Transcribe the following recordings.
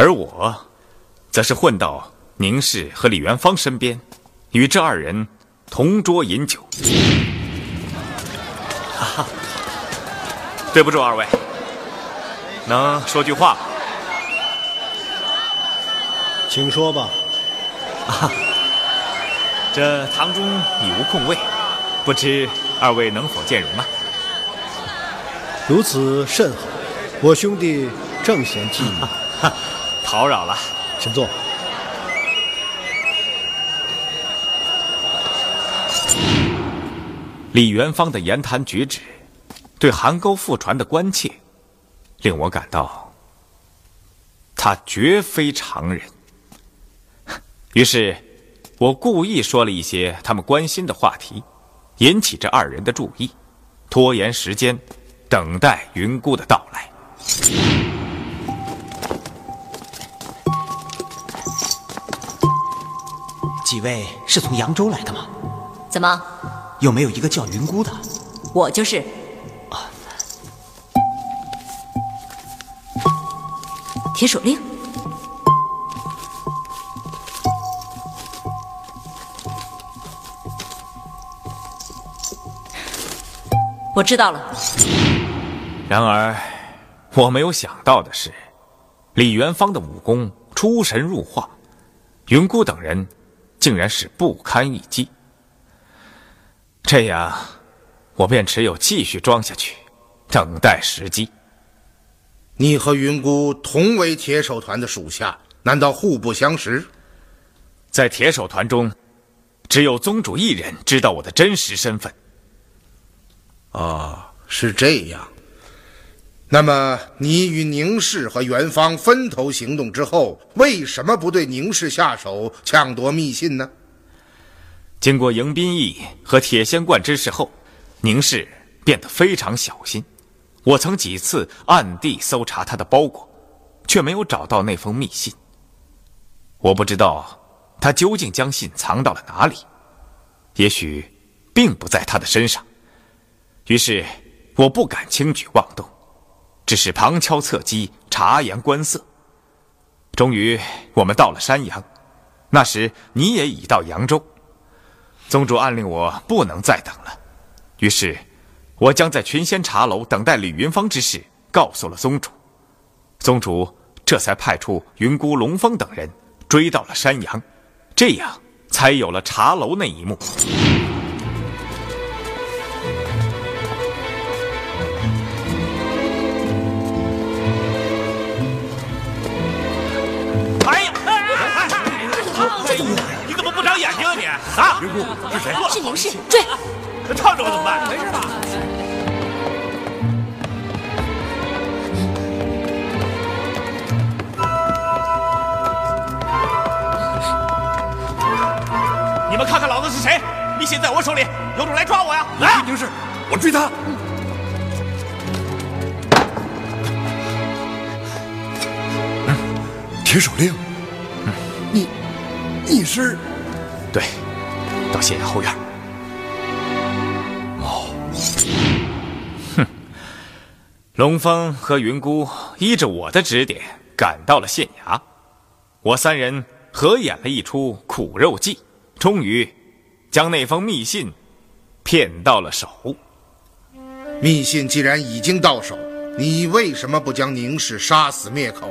而我，则是混到宁氏和李元芳身边，与这二人同桌饮酒。哈哈，对不住二位，能说句话吗？请说吧。这堂中已无空位，不知二位能否见容啊？如此甚好，我兄弟正嫌寂寞。讨扰了。请坐。李元芳的言谈举止，对韩沟复传的关切，令我感到他绝非常人。于是，我故意说了一些他们关心的话题，引起这二人的注意，拖延时间，等待云姑的到来。几位是从扬州来的吗？怎么，有没有一个叫云姑的？我就是？啊铁手令，我知道了。然而，我没有想到的是，李元芳的武功出神入化，云姑等人竟然是不堪一击。这样，我便只有继续装下去，等待时机。你和云姑同为铁手团的属下，难道互不相识？在铁手团中，只有宗主一人知道我的真实身份。啊，是这样。那么，你与宁氏和元芳分头行动之后，为什么不对宁氏下手，抢夺密信呢？经过迎宾驿和铁仙观之事后，宁氏变得非常小心。我曾几次暗地搜查他的包裹，却没有找到那封密信。我不知道他究竟将信藏到了哪里，也许并不在他的身上。于是我不敢轻举妄动，只是旁敲侧击，察言观色。终于，我们到了山阳，那时你也已到扬州。宗主暗令我不能再等了，于是，我将在群仙茶楼等待李云芳之事告诉了宗主。宗主这才派出云姑、龙峰等人追到了山阳，这样才有了茶楼那一幕。是谁？是宁氏，追！他烫着我怎么办？没事吧？你们看看老子是谁？密信在我手里，有种来抓我呀！来，宁氏，我追他。铁手令，你，你是？对，到县衙后院。哦，哼，龙峰和云姑依着我的指点赶到了县衙，我三人合演了一出苦肉计，终于将那封密信骗到了手。密信既然已经到手，你为什么不将宁氏杀死灭口？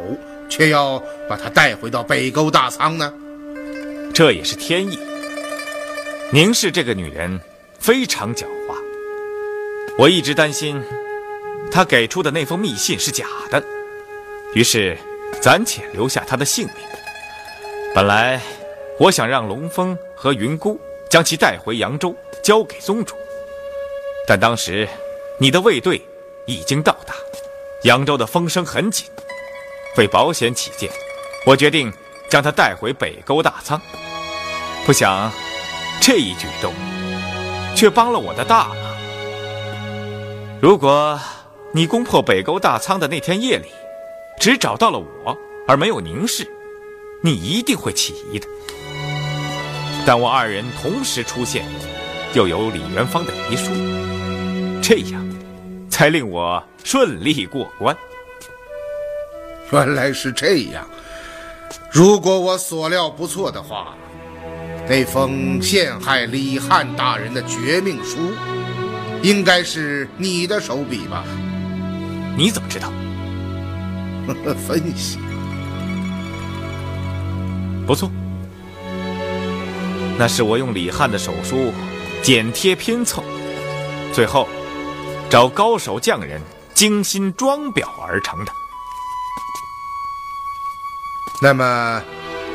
却要把他带回到北沟大仓呢？这也是天意。宁氏这个女人非常狡猾，我一直担心她给出的那封密信是假的，于是暂且留下她的性命。本来我想让龙峰和云姑将其带回扬州，交给宗主，但当时你的卫队已经到达，扬州的风声很紧。为保险起见，我决定将她带回北沟大仓。不想，这一举动却帮了我的大忙。如果你攻破北沟大仓的那天夜里，只找到了我而没有宁氏，你一定会起疑的。但我二人同时出现，又有李元芳的遗书，这样才令我顺利过关。原来是这样。如果我所料不错的话，那封陷害李汉大人的绝命书，应该是你的手笔吧？你怎么知道？分析不错。那是我用李汉的手书剪贴拼凑，最后找高手匠人精心装裱而成的。那么，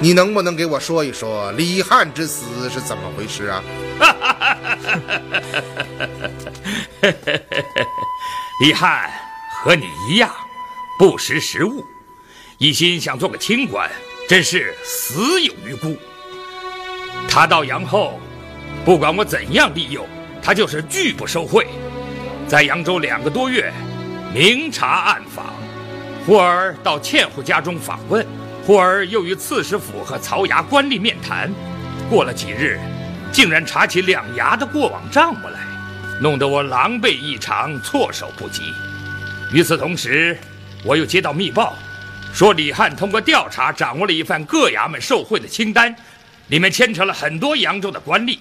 你能不能给我说一说李汉之死是怎么回事啊？李汉和你一样，不识时务，一心想做个清官，真是死有余辜。他到阳后，不管我怎样利诱，他就是拒不收贿。在扬州两个多月，明察暗访，忽而到千户家中访问。忽而又与刺史府和曹衙官吏面谈，过了几日，竟然查起两衙的过往账目来，弄得我狼狈异常，措手不及。与此同时，我又接到密报，说李汉通过调查掌握了一份各衙门受贿的清单，里面牵扯了很多扬州的官吏。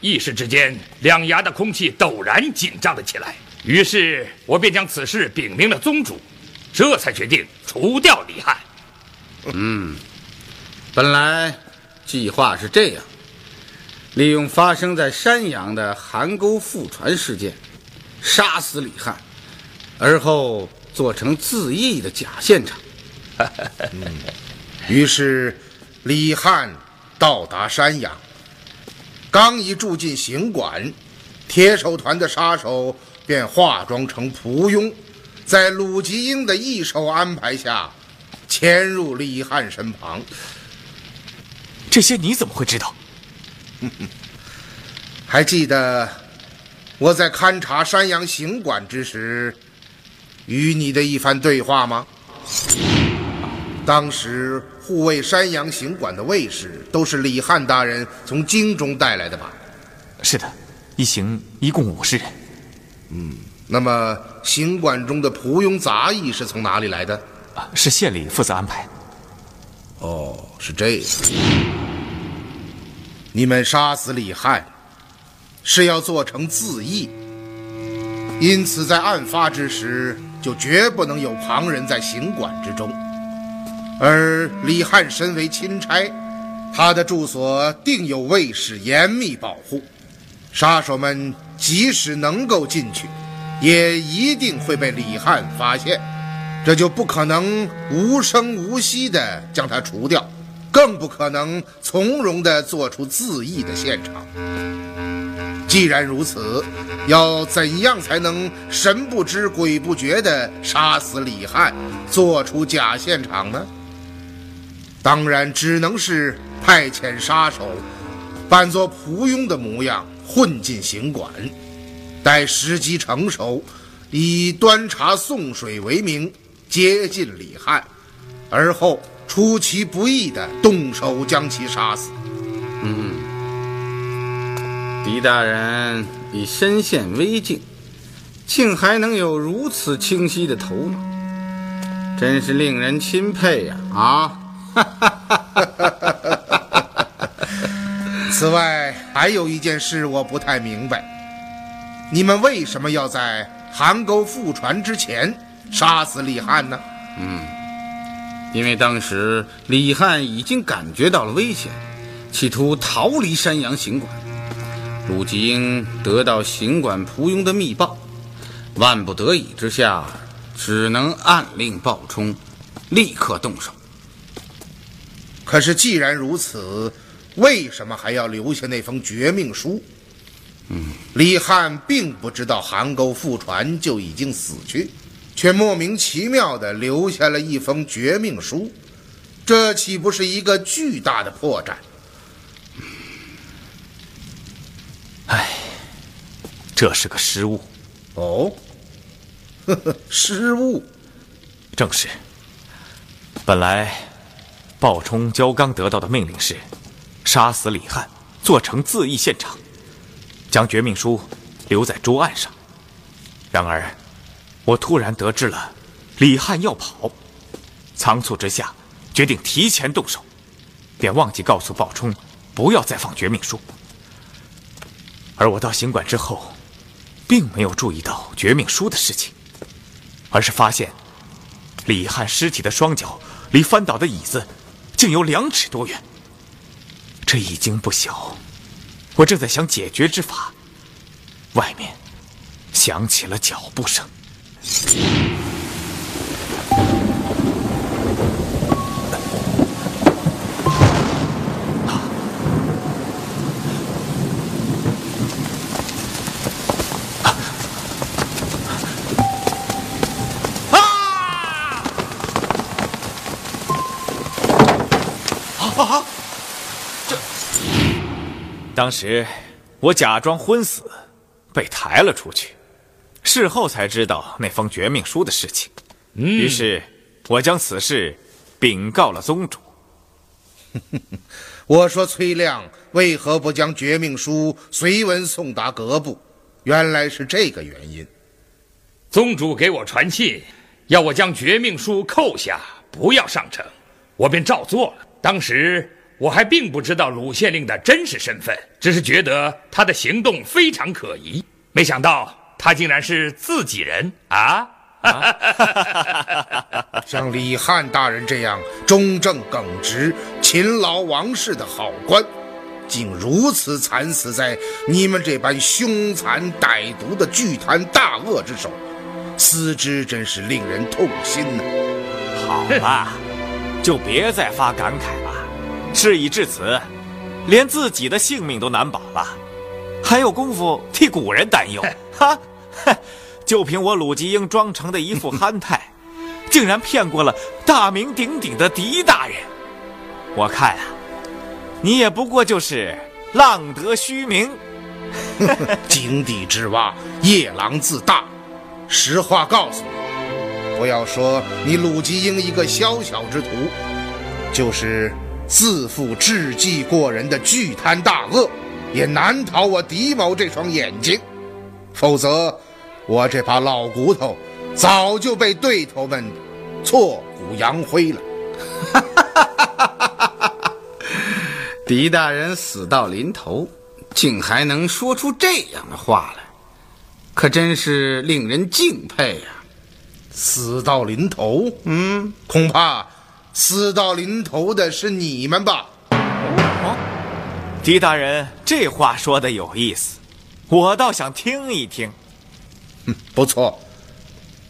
一时之间，两衙的空气陡然紧张了起来。于是我便将此事禀明了宗主，这才决定除掉李汉。嗯，本来计划是这样：利用发生在山阳的邗沟覆船事件，杀死李汉，而后做成自缢的假现场。嗯，于是李汉到达山阳，刚一住进行馆，铁手团的杀手便化妆成蒲庸，在鲁吉英的一手安排下。潜入李汉身旁，这些你怎么会知道？还记得我在勘察山阳行馆之时，与你的一番对话吗？当时护卫山阳行馆的卫士都是李汉大人从京中带来的吧？是的，一行一共五十人。嗯，那么行馆中的仆庸杂役是从哪里来的？是县里负责安排。哦，是这样。你们杀死李汉，是要做成自缢，因此在案发之时就绝不能有旁人在行馆之中。而李汉身为钦差，他的住所定有卫士严密保护，杀手们即使能够进去，也一定会被李汉发现。这就不可能无声无息地将他除掉，更不可能从容地做出自缢的现场。既然如此，要怎样才能神不知鬼不觉地杀死李汉，做出假现场呢？当然，只能是派遣杀手，扮作蒲庸的模样混进行馆，待时机成熟，以端茶送水为名接近李汉，而后出其不意的动手将其杀死。嗯狄大人已身陷危境，竟还能有如此清晰的头脑，真是令人钦佩呀！啊！此外，还有一件事我不太明白，你们为什么要在邗沟复船之前杀死李汉呢？嗯因为当时李汉已经感觉到了危险，企图逃离山阳行馆。鲁吉英得到行馆蒲庸的密报，万不得已之下，只能暗令鲍冲立刻动手。可是既然如此，为什么还要留下那封绝命书？嗯，李汉并不知道韩沟覆船就已经死去，却莫名其妙地留下了一封绝命书，这岂不是一个巨大的破绽？这是个失误，哦，呵呵，失误。正是。本来，鲍冲、焦刚得到的命令是，杀死李汉，做成自缢现场，将绝命书留在桌案上。然而，我突然得知了李汉要跑，仓促之下决定提前动手，便忘记告诉鲍冲不要再放绝命书。而我到行馆之后。并没有注意到绝命书的事情，而是发现李汉尸体的双脚离翻倒的椅子竟有两尺多远。这已经不小，我正在想解决之法，外面响起了脚步声。当时我假装昏死，被抬了出去。事后才知道那封绝命书的事情，于是我将此事禀告了宗主。我说崔亮为何不将绝命书随文送达阁部？原来是这个原因。宗主给我传信，要我将绝命书扣下，不要上呈，我便照做了。当时。我还并不知道鲁县令的真实身份，只是觉得他的行动非常可疑。没想到他竟然是自己人啊！像李汉大人这样忠正耿直、勤劳王室的好官，竟如此惨死在你们这般凶残歹毒的巨贪大恶之手，思之真是令人痛心呐！好吧，就别再发感慨了。事已至此，连自己的性命都难保了，还有功夫替古人担忧？哈，就凭我鲁吉英装成的一副憨态，竟然骗过了大名鼎鼎的狄大人。我看啊，你也不过就是浪得虚名。井底之蛙，夜郎自大。实话告诉你，不要说你鲁吉英一个宵小之徒，就是。自负智计过人的巨贪大恶，也难逃我狄某这双眼睛。否则，我这把老骨头早就被对头们挫骨扬灰了。狄大人死到临头，竟还能说出这样的话来，可真是令人敬佩呀！死到临头，嗯，恐怕。死到临头的是你们吧？哦，狄大人，这话说的有意思，我倒想听一听。嗯，不错。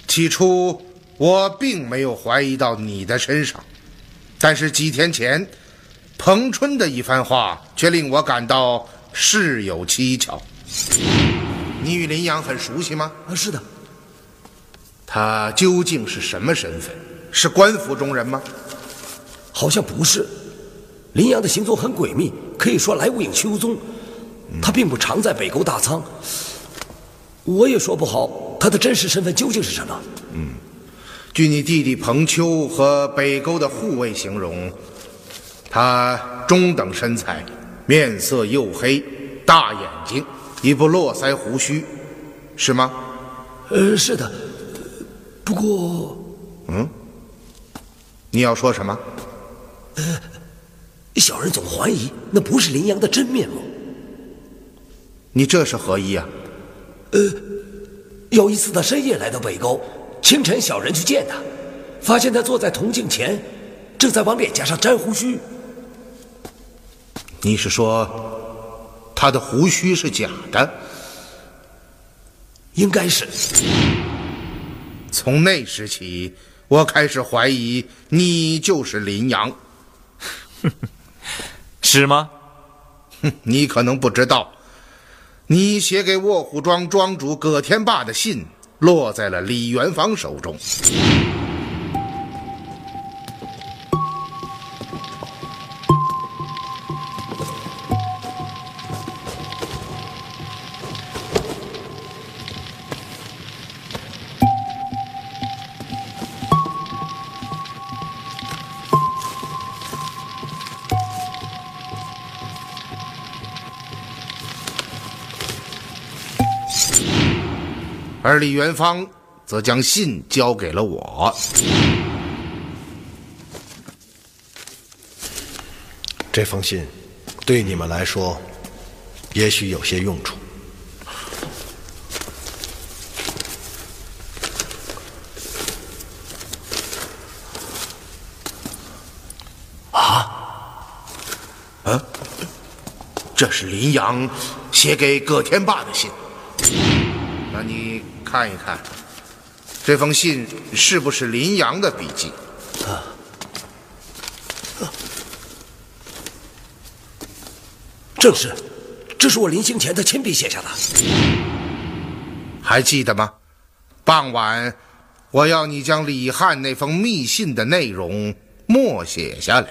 起初我并没有怀疑到你的身上，但是几天前，彭春的一番话却令我感到事有蹊跷。你与林阳很熟悉吗？啊，是的。他究竟是什么身份？是官府中人吗？好像不是。林阳的行踪很诡秘，可以说来无影去无踪。他并不常在北沟大仓，我也说不好他的真实身份究竟是什么。嗯，据你弟弟彭秋和北沟的护卫形容，他中等身材，面色黝黑，大眼睛，一部络腮胡须，是吗？呃，是的。不过，嗯，你要说什么？呃，小人总怀疑那不是林阳的真面目。你这是何意啊？呃，有一次他深夜来到北沟，清晨小人去见他，发现他坐在铜镜前，正在往脸颊上粘胡须。你是说他的胡须是假的？应该是。从那时起，我开始怀疑你就是林阳。是吗？哼，你可能不知道。你写给卧虎庄庄主葛天霸的信，落在了李元芳手中。而李元芳则将信交给了我。这封信对你们来说，也许有些用处。啊？嗯？这是林阳写给葛天霸的信。那你看一看，这封信是不是林阳的笔迹？啊，正是，这是我临行前他亲笔写下的。还记得吗？傍晚，我要你将李汉那封密信的内容默写下来。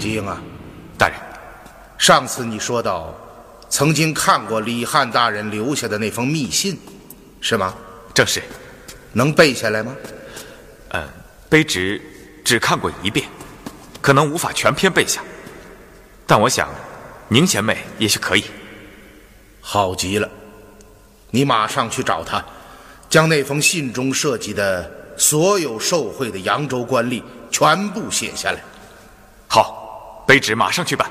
吉英啊，大人，上次你说到。曾经看过李汉大人留下的那封密信，是吗？正是，能背下来吗？呃，卑职只看过一遍，可能无法全篇背下，但我想，宁贤妹也许可以。好极了，你马上去找他，将那封信中涉及的所有受贿的扬州官吏全部写下来。好，卑职马上去办。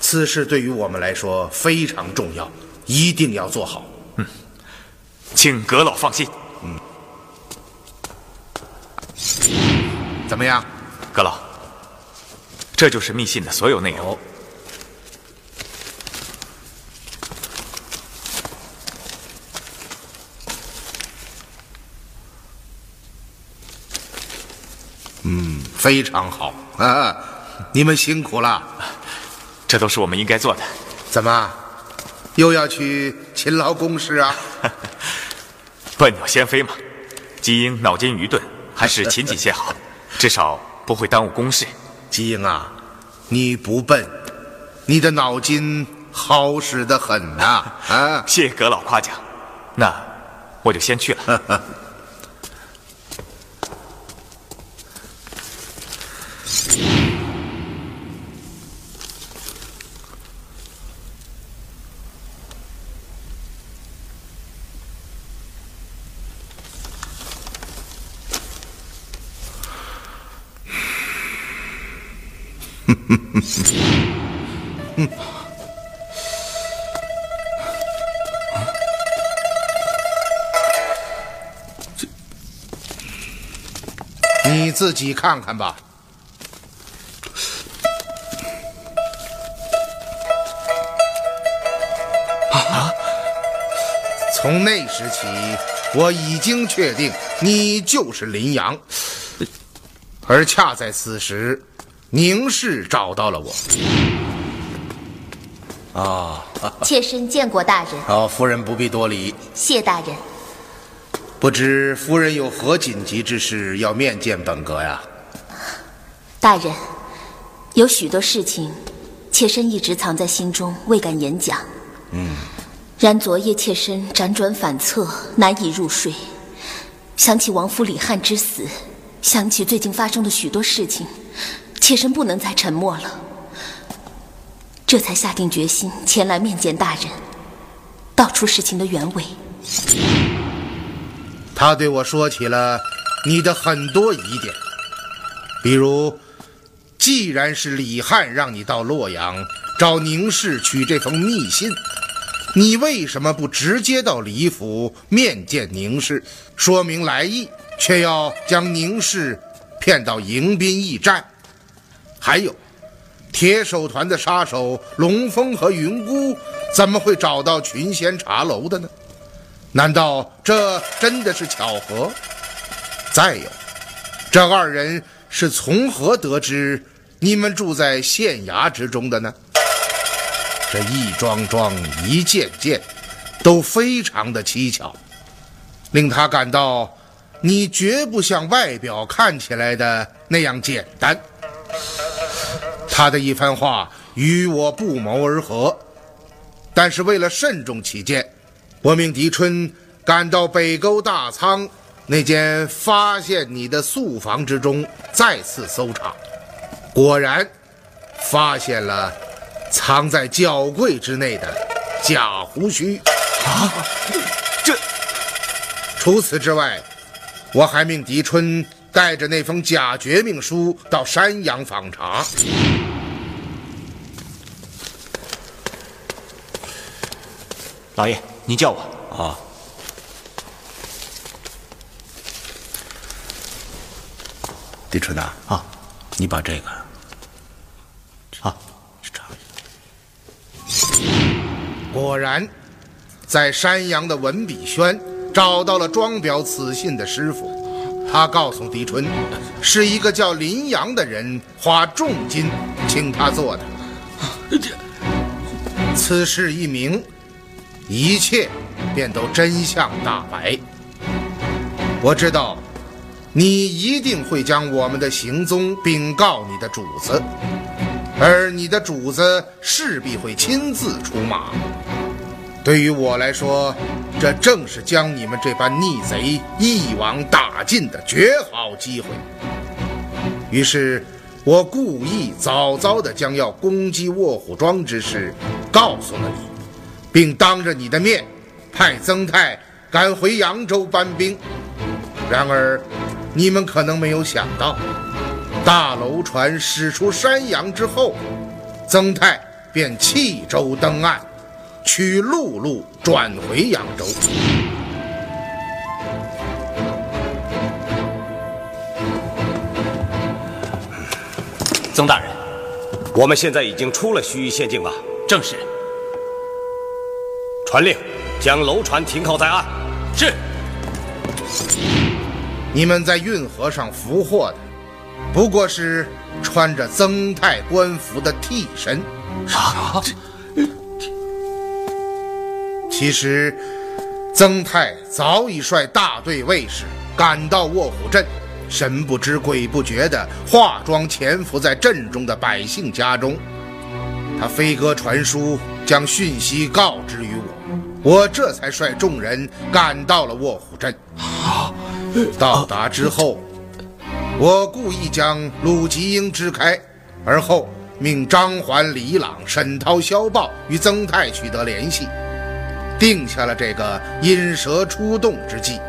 此事对于我们来说非常重要，一定要做好。嗯，请阁老放心。嗯，怎么样，阁老？这就是密信的所有内容。嗯，非常好啊！你们辛苦了。这都是我们应该做的。怎么，又要去勤劳公事啊？笨鸟先飞嘛，基英脑筋愚钝，还是勤谨些好，至少不会耽误公事。基英啊，你不笨，你的脑筋好使得很呐！啊，谢阁老夸奖。那我就先去了。嗯，你自己看看吧。啊！从那时起，我已经确定你就是林阳，而恰在此时。宁氏找到了我。啊，妾身见过大人，哦，夫人不必多礼。谢大人。不知夫人有何紧急之事要面见本阁呀？大人，有许多事情，妾身一直藏在心中，未敢言讲。嗯，然昨夜妾身辗转反侧，难以入睡。想起王夫李汉之死，想起最近发生的许多事情，妾身不能再沉默了。这才下定决心前来面见大人，道出事情的原委。他对我说起了你的很多疑点，比如，既然是李汉让你到洛阳找宁氏取这封密信，你为什么不直接到李府面见宁氏，说明来意，却要将宁氏骗到迎宾驿站？还有，铁手团的杀手龙峰和云姑怎么会找到群仙茶楼的呢？难道这真的是巧合？再有，这二人是从何得知你们住在县衙之中的呢？这一桩桩、一件件，都非常的蹊跷，令他感到你绝不像外表看起来的那样简单。他的一番话与我不谋而合，但是为了慎重起见。我命狄春赶到北沟大仓那间发现你的宿房之中，再次搜查，果然发现了藏在脚柜之内的假胡须。啊，这……除此之外，我还命狄春带着那封假绝命书到山阳访查。老爷。你叫我啊，李春呐啊，你把这个啊查一下。果然，在山阳的文笔轩找到了装裱此信的师傅，他告诉狄春，是一个叫林阳的人花重金请他做的。此事一明。一切便都真相大白。我知道，你一定会将我们的行踪禀告你的主子，而你的主子势必会亲自出马。对于我来说，这正是将你们这般逆贼一网打尽的绝好机会。于是，我故意早早的将要攻击卧虎庄之事告诉了你。并当着你的面，派曾泰赶回扬州搬兵。然而，你们可能没有想到，大楼船驶出山阳之后，曾泰便弃舟登岸，取陆路转回扬州。曾大人，我们现在已经出了盱眙县境了。正是。传令，将楼船停靠在岸。是。你们在运河上俘获的，不过是穿着曾太官服的替身。啊！其实，曾泰早已率大队卫士赶到卧虎镇，神不知鬼不觉地化妆潜伏在镇中的百姓家中。他飞鸽传书。将讯息告知于我，我这才率众人赶到了卧虎镇。到达之后，我故意将鲁吉英支开，而后命张环、李朗、沈涛、萧豹与曾泰取得联系，定下了这个引蛇出洞之计。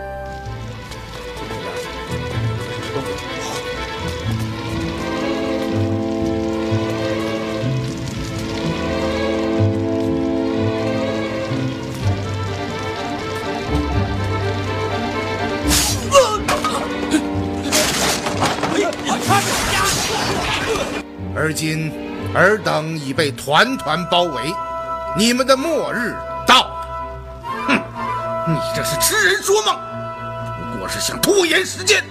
而今，尔等已被团团包围，你们的末日！你这是痴人说梦，不过是想拖延时间。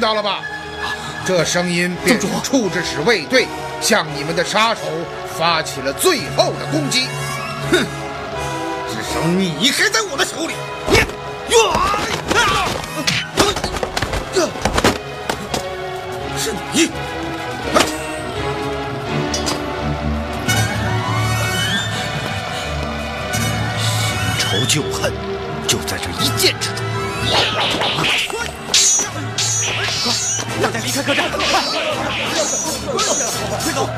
听到了吧？这声音便是处置使卫队向你们的杀手发起了最后的攻击。哼，至少你还在我的手里。你，呀，是你。新仇旧恨，就在这一剑快快快，快走，快走！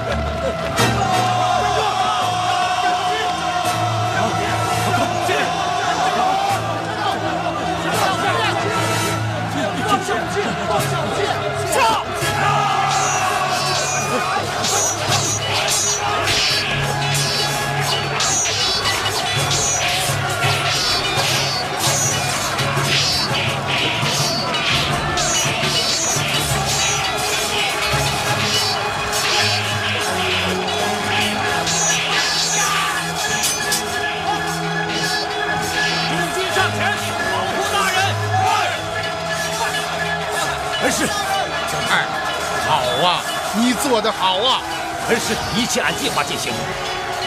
做得好啊！恩师，一切按计划进行，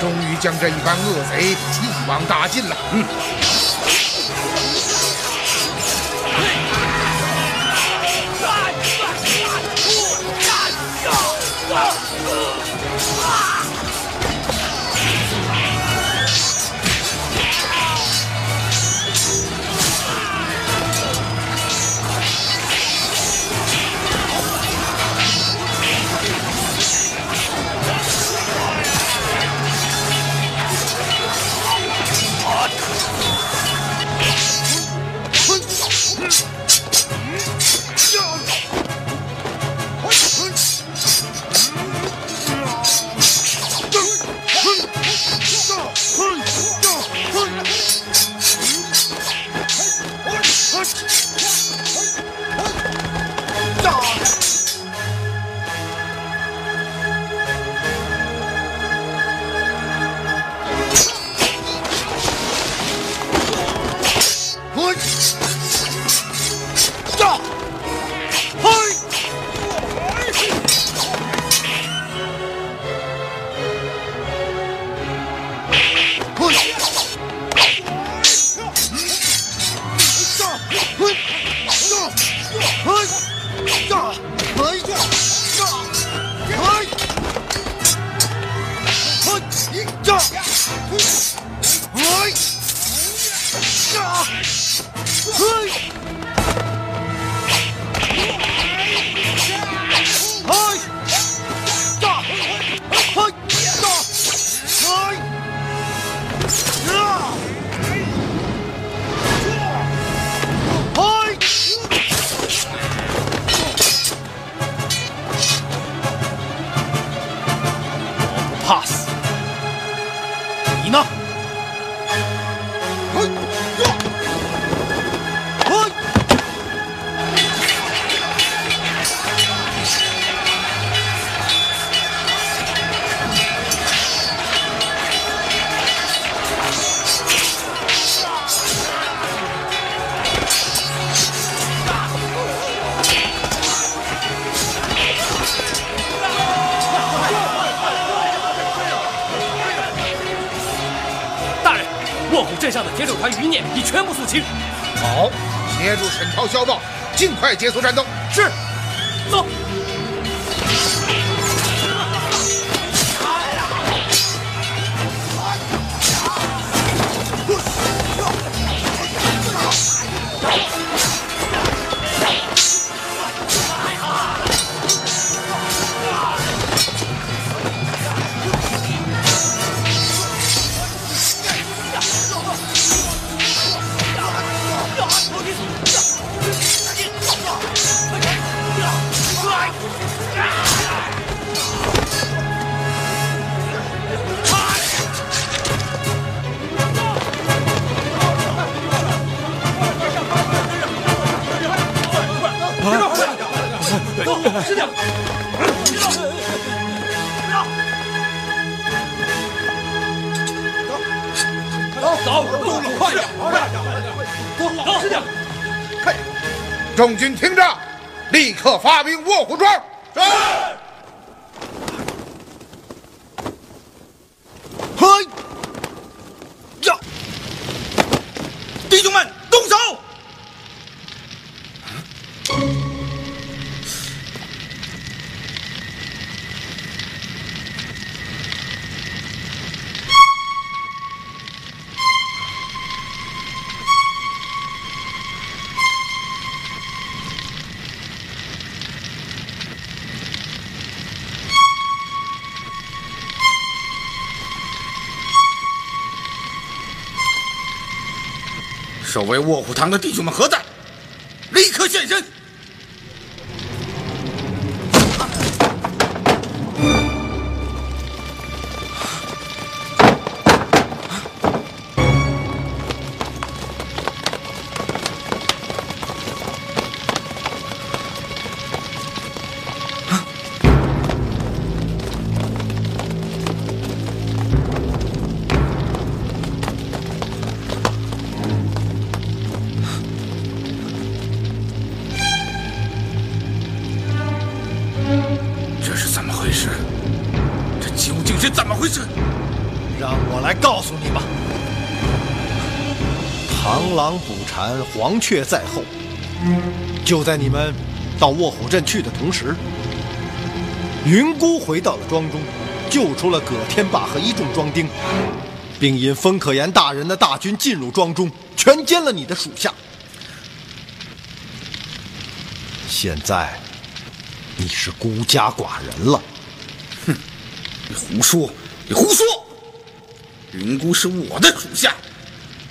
终于将这一帮恶贼一网打尽了。嗯。快结束战斗！是，走。不要！走！走！走！快点！快点！快点！走！快点！众军听着，立刻发兵卧虎庄。是。守卫卧虎堂的弟兄们何在？黄雀在后。就在你们到卧虎镇去的同时，云姑回到了庄中，救出了葛天霸和一众庄丁，并引风可言大人的大军进入庄中，全歼了你的属下。现在你是孤家寡人了。哼，你胡说！你胡说！云姑是我的属下，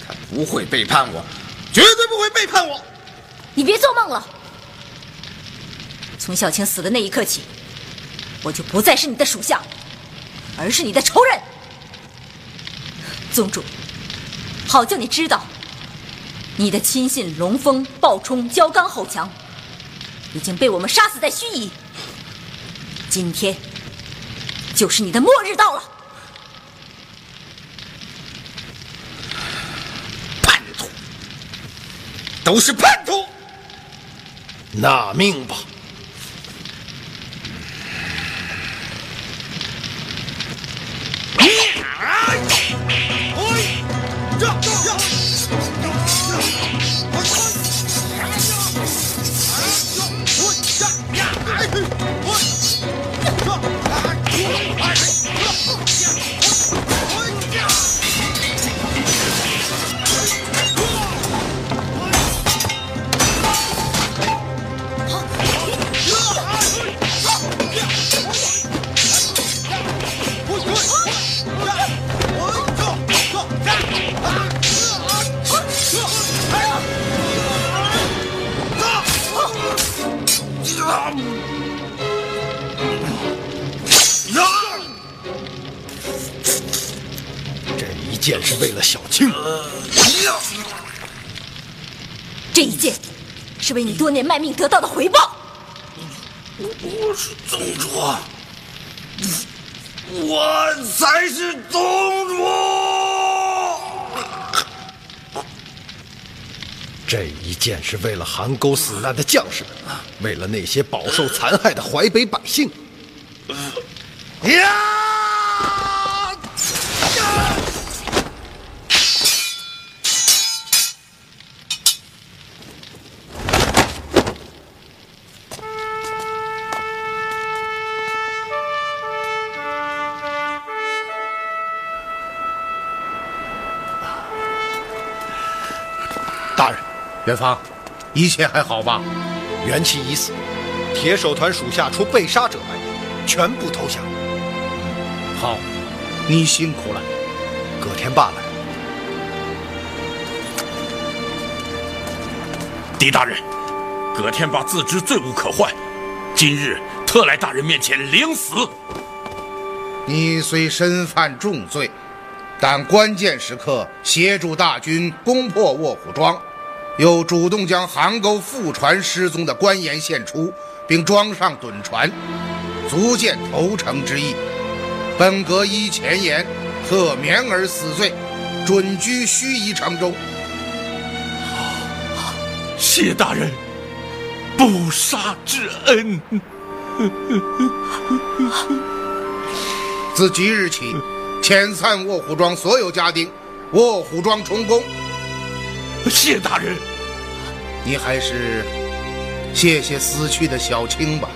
她不会背叛我，绝对不会背叛我。你别做梦了！从小青死的那一刻起，我就不再是你的属下，而是你的仇人。宗主，好叫你知道，你的亲信龙峰、暴冲、焦刚、吼强，已经被我们杀死在盱眙。今天，就是你的末日到了。叛徒，都是叛徒！纳命吧！这是为你多年卖命得到的回报。我是宗主，我才是宗主。这一剑是为了韩沟死难的将士们，为了那些饱受残害的淮北百姓。呀！元芳，一切还好吧？元气已死，铁手团属下除被杀者外，全部投降。好，你辛苦了。葛天霸来了。狄大人，葛天霸自知罪无可患，今日特来大人面前领死。你虽身犯重罪，但关键时刻协助大军攻破卧虎庄，又主动将韩沟副船失踪的官盐献出，并装上趸船，足见投诚之意。本阁依前言，特免而死罪，准居盱眙城中。谢大人。不杀之恩。自即日起，遣散卧虎庄所有家丁，卧虎庄充公。谢大人。你还是谢谢死去的小青吧。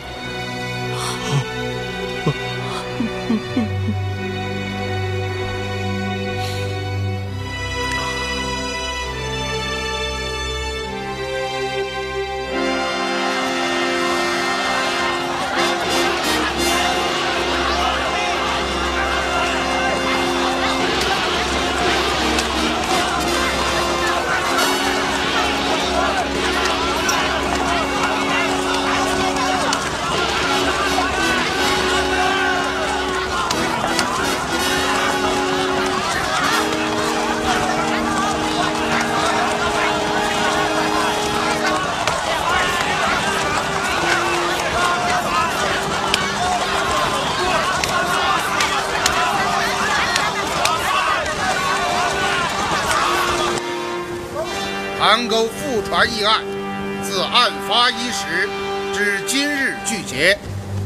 案发伊始至今日俱结，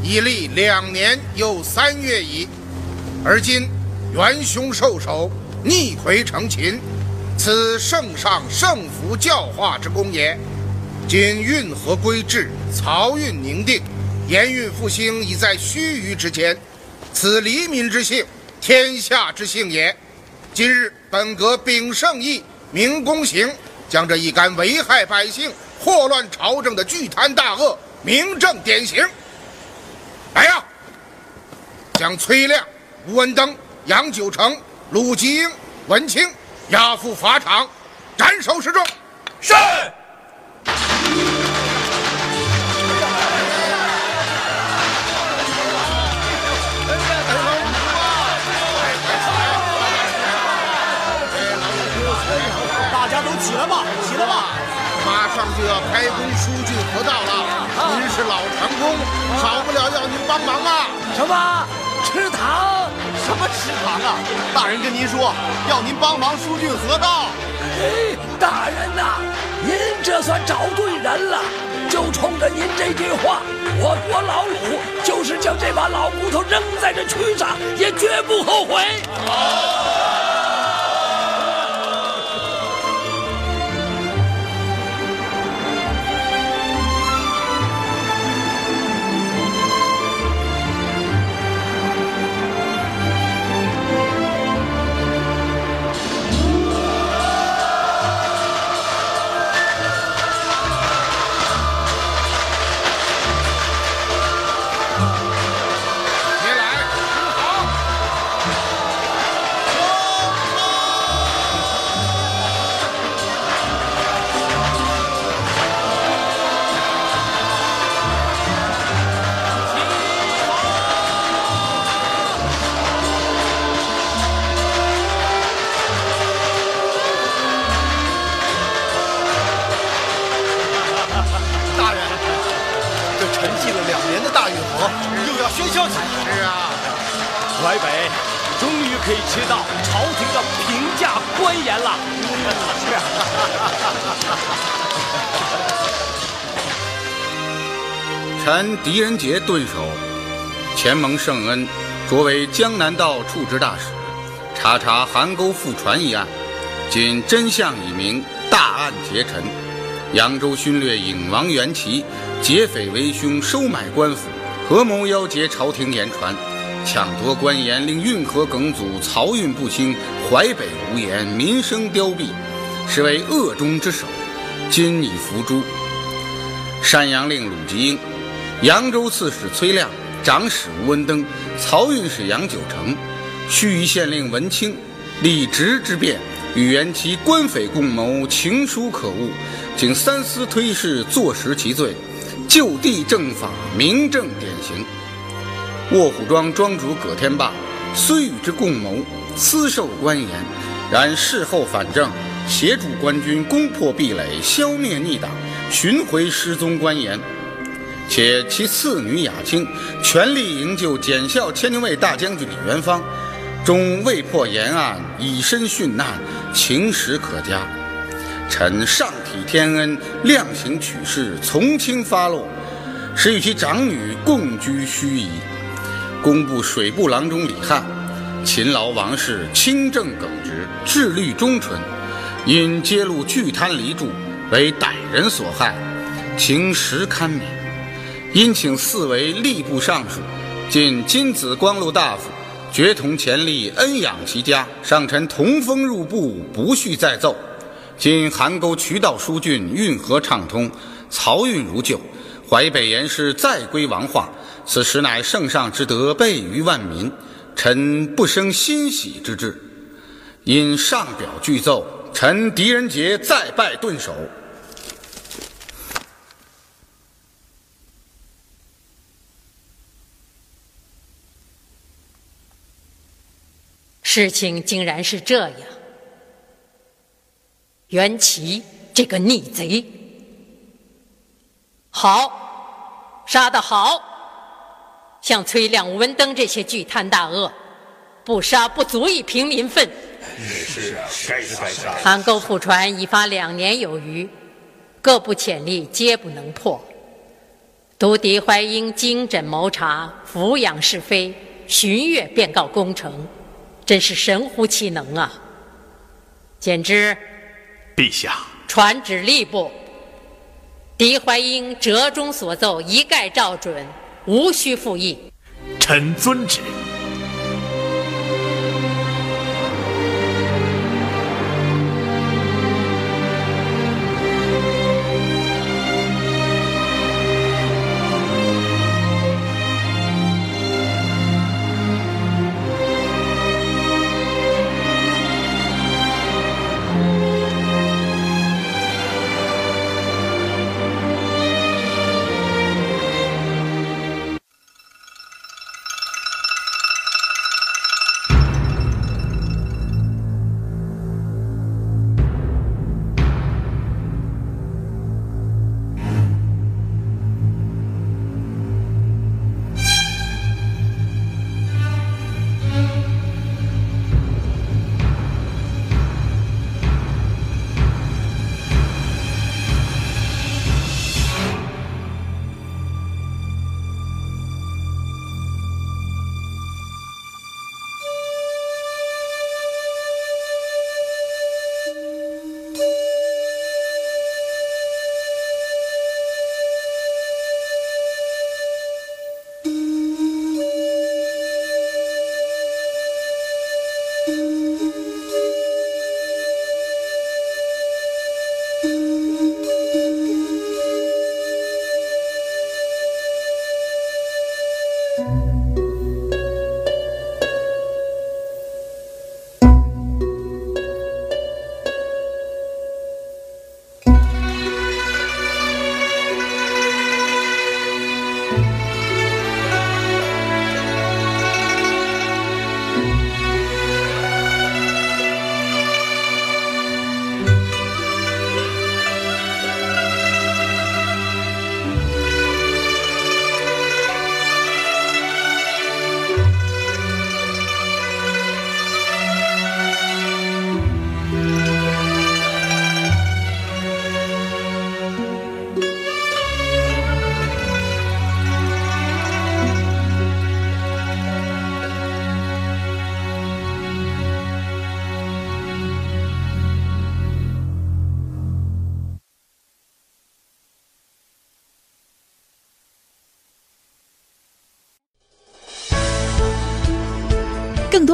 已历两年又三月矣。而今元凶受首，逆回成秦，此圣上圣福教化之功也。今运河归治，漕运宁定，盐运复兴，已在须臾之间。此黎民之幸，天下之幸也。今日本阁秉圣意，明公行。将这一干危害百姓、祸乱朝政的巨贪大恶明正典刑。来呀！将崔亮、吴文登、杨九成、鲁吉英、文清押赴法场，斩首示众。是。大家都起来吧，起来吧！马上就要开工疏浚河道了，您是老船工，少不了要您帮忙啊！什么？吃糖？什么吃糖啊？大人跟您说，要您帮忙疏浚河道。哎，大人呐，您这算找对人了。就冲着您这句话，我国老鲁就是将这把老骨头扔在这区上，也绝不后悔。淮言了。臣狄仁杰顿首，前蒙圣恩，擢为江南道处置大使，查查韩沟覆船一案。今真相已明，大案结陈。扬州勋略尹王元祁劫匪为凶，收买官府，合谋邀劫朝廷盐船。抢夺官盐，令运河梗阻，漕运不兴，淮北无盐，民生凋敝，实为恶中之首。今已伏诛。山阳令鲁吉英、扬州刺史崔亮、长史吴文登、漕运使杨九成、盱眙县令文清，立职之变，与元其官匪共谋，情书可恶。请三思推事，坐实其罪，就地正法，明正典刑。卧虎庄庄主葛天霸虽与之共谋，私授官盐，然事后反正，协助官军攻破壁垒，消灭逆党，寻回失踪官盐。且其次女雅清全力营救检校千牛卫大将军李元芳，终未破延案，以身殉难，情史可嘉。臣上。体天恩，量刑取士，从轻发落，使与其长女共居盱眙。工部水部郎中李翰，勤劳王室，清正耿直，志虑忠纯，因揭露巨贪黎著，为歹人所害，情实堪悯。因请四为吏部尚书，进金子光禄大夫，爵同前例，恩养其家。上臣同封入部，不续再奏。今邗沟渠道疏浚，运河畅通，漕运如旧，淮北盐市再归王化。此实乃圣上之德，备于万民，臣不生欣喜之至。因上表具奏，臣狄仁杰再拜顿首。事情竟然是这样，袁琦这个逆贼，好，杀得好！像崔亮、吴文登这些巨贪大恶，不杀不足以平民愤。是啊，该杀该杀。韩沟复船已发两年有余，各部潜力皆不能破。独敌淮阴精缜谋查，俯仰是非，巡阅便告功成，真是神乎其能啊！简之，陛下，传旨吏部，狄怀英折中所奏一概照准。无需复议，臣遵旨。